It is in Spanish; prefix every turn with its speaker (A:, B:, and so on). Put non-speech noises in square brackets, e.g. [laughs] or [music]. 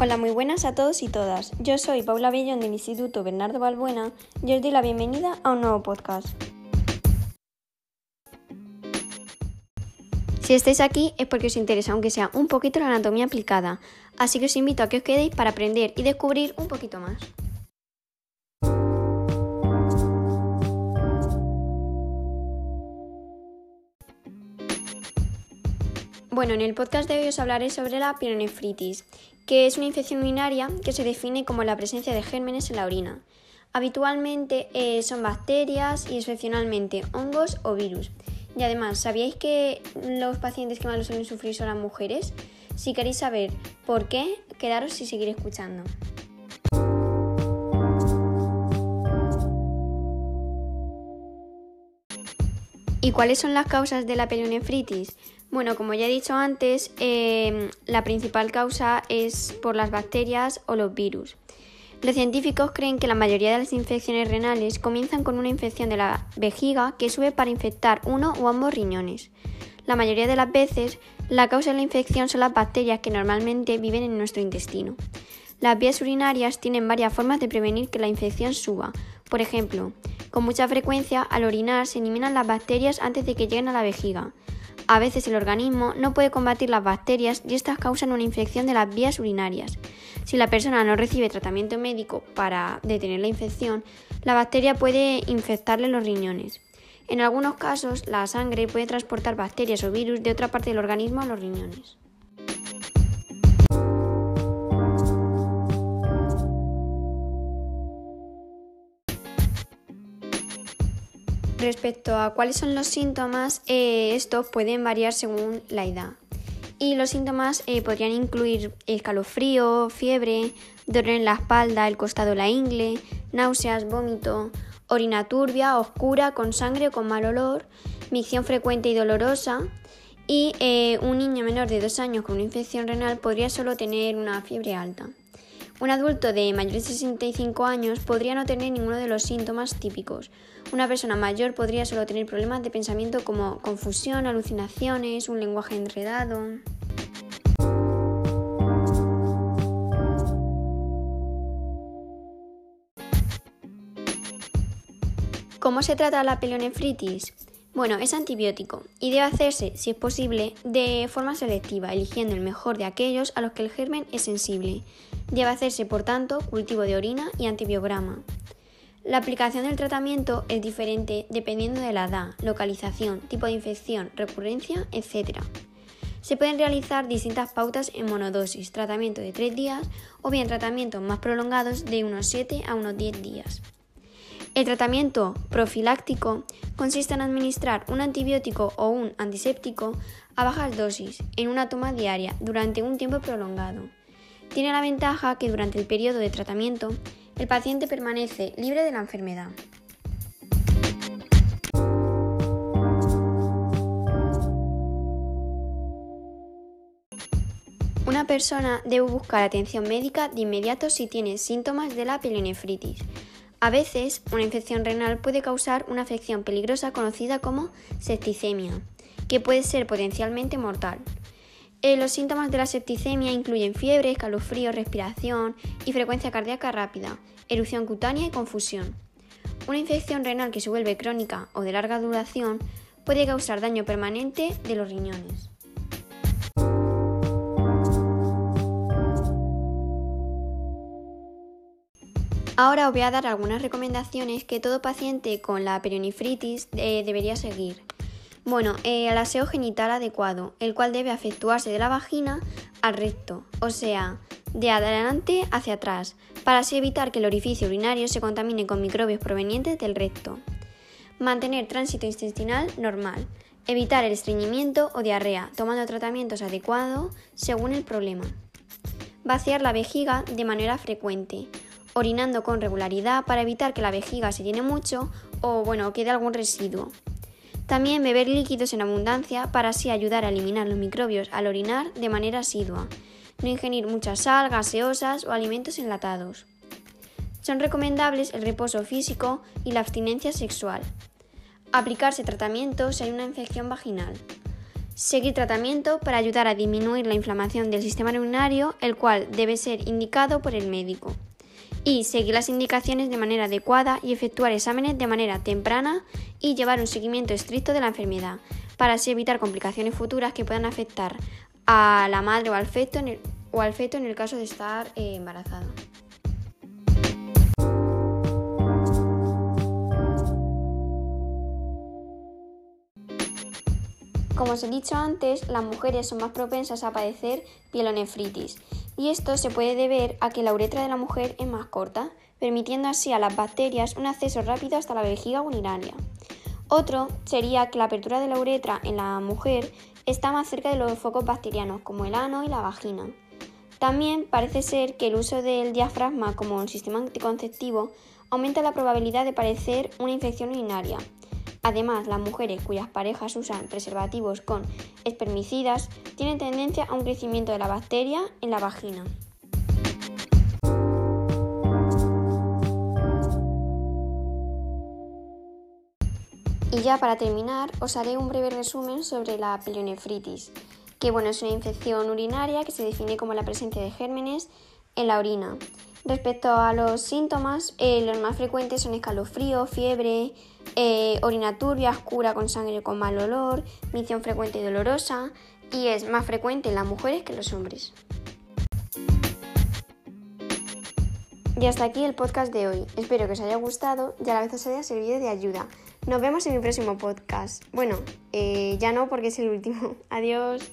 A: Hola, muy buenas a todos y todas. Yo soy Paula Bellón del Instituto Bernardo Balbuena y os doy la bienvenida a un nuevo podcast. Si estáis aquí es porque os interesa, aunque sea un poquito, la anatomía aplicada, así que os invito a que os quedéis para aprender y descubrir un poquito más. Bueno, en el podcast de hoy os hablaré sobre la pielonefritis, que es una infección urinaria que se define como la presencia de gérmenes en la orina. Habitualmente eh, son bacterias y excepcionalmente hongos o virus. Y además, ¿sabíais que los pacientes que más lo suelen sufrir son las mujeres? Si queréis saber por qué, quedaros y seguir escuchando. ¿Y cuáles son las causas de la pielonefritis? Bueno, como ya he dicho antes, em, la principal causa es por las bacterias o los virus. Los científicos creen que la mayoría de las infecciones renales comienzan con una infección de la vejiga que sube para infectar uno o ambos riñones. La mayoría de las veces, la causa de la infección son las bacterias que normalmente viven en nuestro intestino. Las vías urinarias tienen varias formas de prevenir que la infección suba. Por ejemplo, con mucha frecuencia, al orinar se eliminan las bacterias antes de que lleguen a la vejiga. A veces el organismo no puede combatir las bacterias y estas causan una infección de las vías urinarias. Si la persona no recibe tratamiento médico para detener la infección, la bacteria puede infectarle los riñones. En algunos casos, la sangre puede transportar bacterias o virus de otra parte del organismo a los riñones. Respecto a cuáles son los síntomas, eh, estos pueden variar según la edad. Y los síntomas eh, podrían incluir escalofrío, fiebre, dolor en la espalda, el costado la ingle, náuseas, vómito, orina turbia, oscura, con sangre o con mal olor, micción frecuente y dolorosa. Y eh, un niño menor de 2 años con una infección renal podría solo tener una fiebre alta. Un adulto de mayor de 65 años podría no tener ninguno de los síntomas típicos. Una persona mayor podría solo tener problemas de pensamiento como confusión, alucinaciones, un lenguaje enredado. ¿Cómo se trata la pelonefritis? Bueno, es antibiótico y debe hacerse, si es posible, de forma selectiva, eligiendo el mejor de aquellos a los que el germen es sensible. Debe hacerse, por tanto, cultivo de orina y antibiograma. La aplicación del tratamiento es diferente dependiendo de la edad, localización, tipo de infección, recurrencia, etc. Se pueden realizar distintas pautas en monodosis, tratamiento de 3 días o bien tratamientos más prolongados de unos 7 a unos 10 días. El tratamiento profiláctico consiste en administrar un antibiótico o un antiséptico a bajas dosis en una toma diaria durante un tiempo prolongado. Tiene la ventaja que durante el periodo de tratamiento el paciente permanece libre de la enfermedad. Una persona debe buscar atención médica de inmediato si tiene síntomas de la pielonefritis. A veces, una infección renal puede causar una afección peligrosa conocida como septicemia, que puede ser potencialmente mortal. Eh, los síntomas de la septicemia incluyen fiebre, escalofrío, respiración y frecuencia cardíaca rápida, erupción cutánea y confusión. Una infección renal que se vuelve crónica o de larga duración puede causar daño permanente de los riñones. Ahora os voy a dar algunas recomendaciones que todo paciente con la perionifritis eh, debería seguir. Bueno, eh, el aseo genital adecuado, el cual debe efectuarse de la vagina al recto, o sea, de adelante hacia atrás, para así evitar que el orificio urinario se contamine con microbios provenientes del recto. Mantener tránsito intestinal normal. Evitar el estreñimiento o diarrea, tomando tratamientos adecuados según el problema. Vaciar la vejiga de manera frecuente orinando con regularidad para evitar que la vejiga se llene mucho o bueno, quede algún residuo. También beber líquidos en abundancia para así ayudar a eliminar los microbios al orinar de manera asidua. No ingerir mucha sal, gaseosas o alimentos enlatados. Son recomendables el reposo físico y la abstinencia sexual. Aplicarse tratamiento si hay una infección vaginal. Seguir tratamiento para ayudar a disminuir la inflamación del sistema urinario, el cual debe ser indicado por el médico. Y seguir las indicaciones de manera adecuada y efectuar exámenes de manera temprana y llevar un seguimiento estricto de la enfermedad, para así evitar complicaciones futuras que puedan afectar a la madre o al feto en el, o al feto en el caso de estar eh, embarazada. Como os he dicho antes, las mujeres son más propensas a padecer pielonefritis y esto se puede deber a que la uretra de la mujer es más corta, permitiendo así a las bacterias un acceso rápido hasta la vejiga urinaria. Otro sería que la apertura de la uretra en la mujer está más cerca de los focos bacterianos como el ano y la vagina. También parece ser que el uso del diafragma como un sistema anticonceptivo aumenta la probabilidad de padecer una infección urinaria, Además, las mujeres cuyas parejas usan preservativos con espermicidas tienen tendencia a un crecimiento de la bacteria en la vagina. Y ya para terminar, os haré un breve resumen sobre la pielonefritis, que bueno, es una infección urinaria que se define como la presencia de gérmenes en la orina. Respecto a los síntomas, eh, los más frecuentes son escalofrío, fiebre, eh, orina turbia, oscura con sangre con mal olor, misión frecuente y dolorosa, y es más frecuente en las mujeres que en los hombres. Y hasta aquí el podcast de hoy. Espero que os haya gustado y a la vez os haya servido de ayuda. Nos vemos en mi próximo podcast. Bueno, eh, ya no porque es el último. [laughs] Adiós.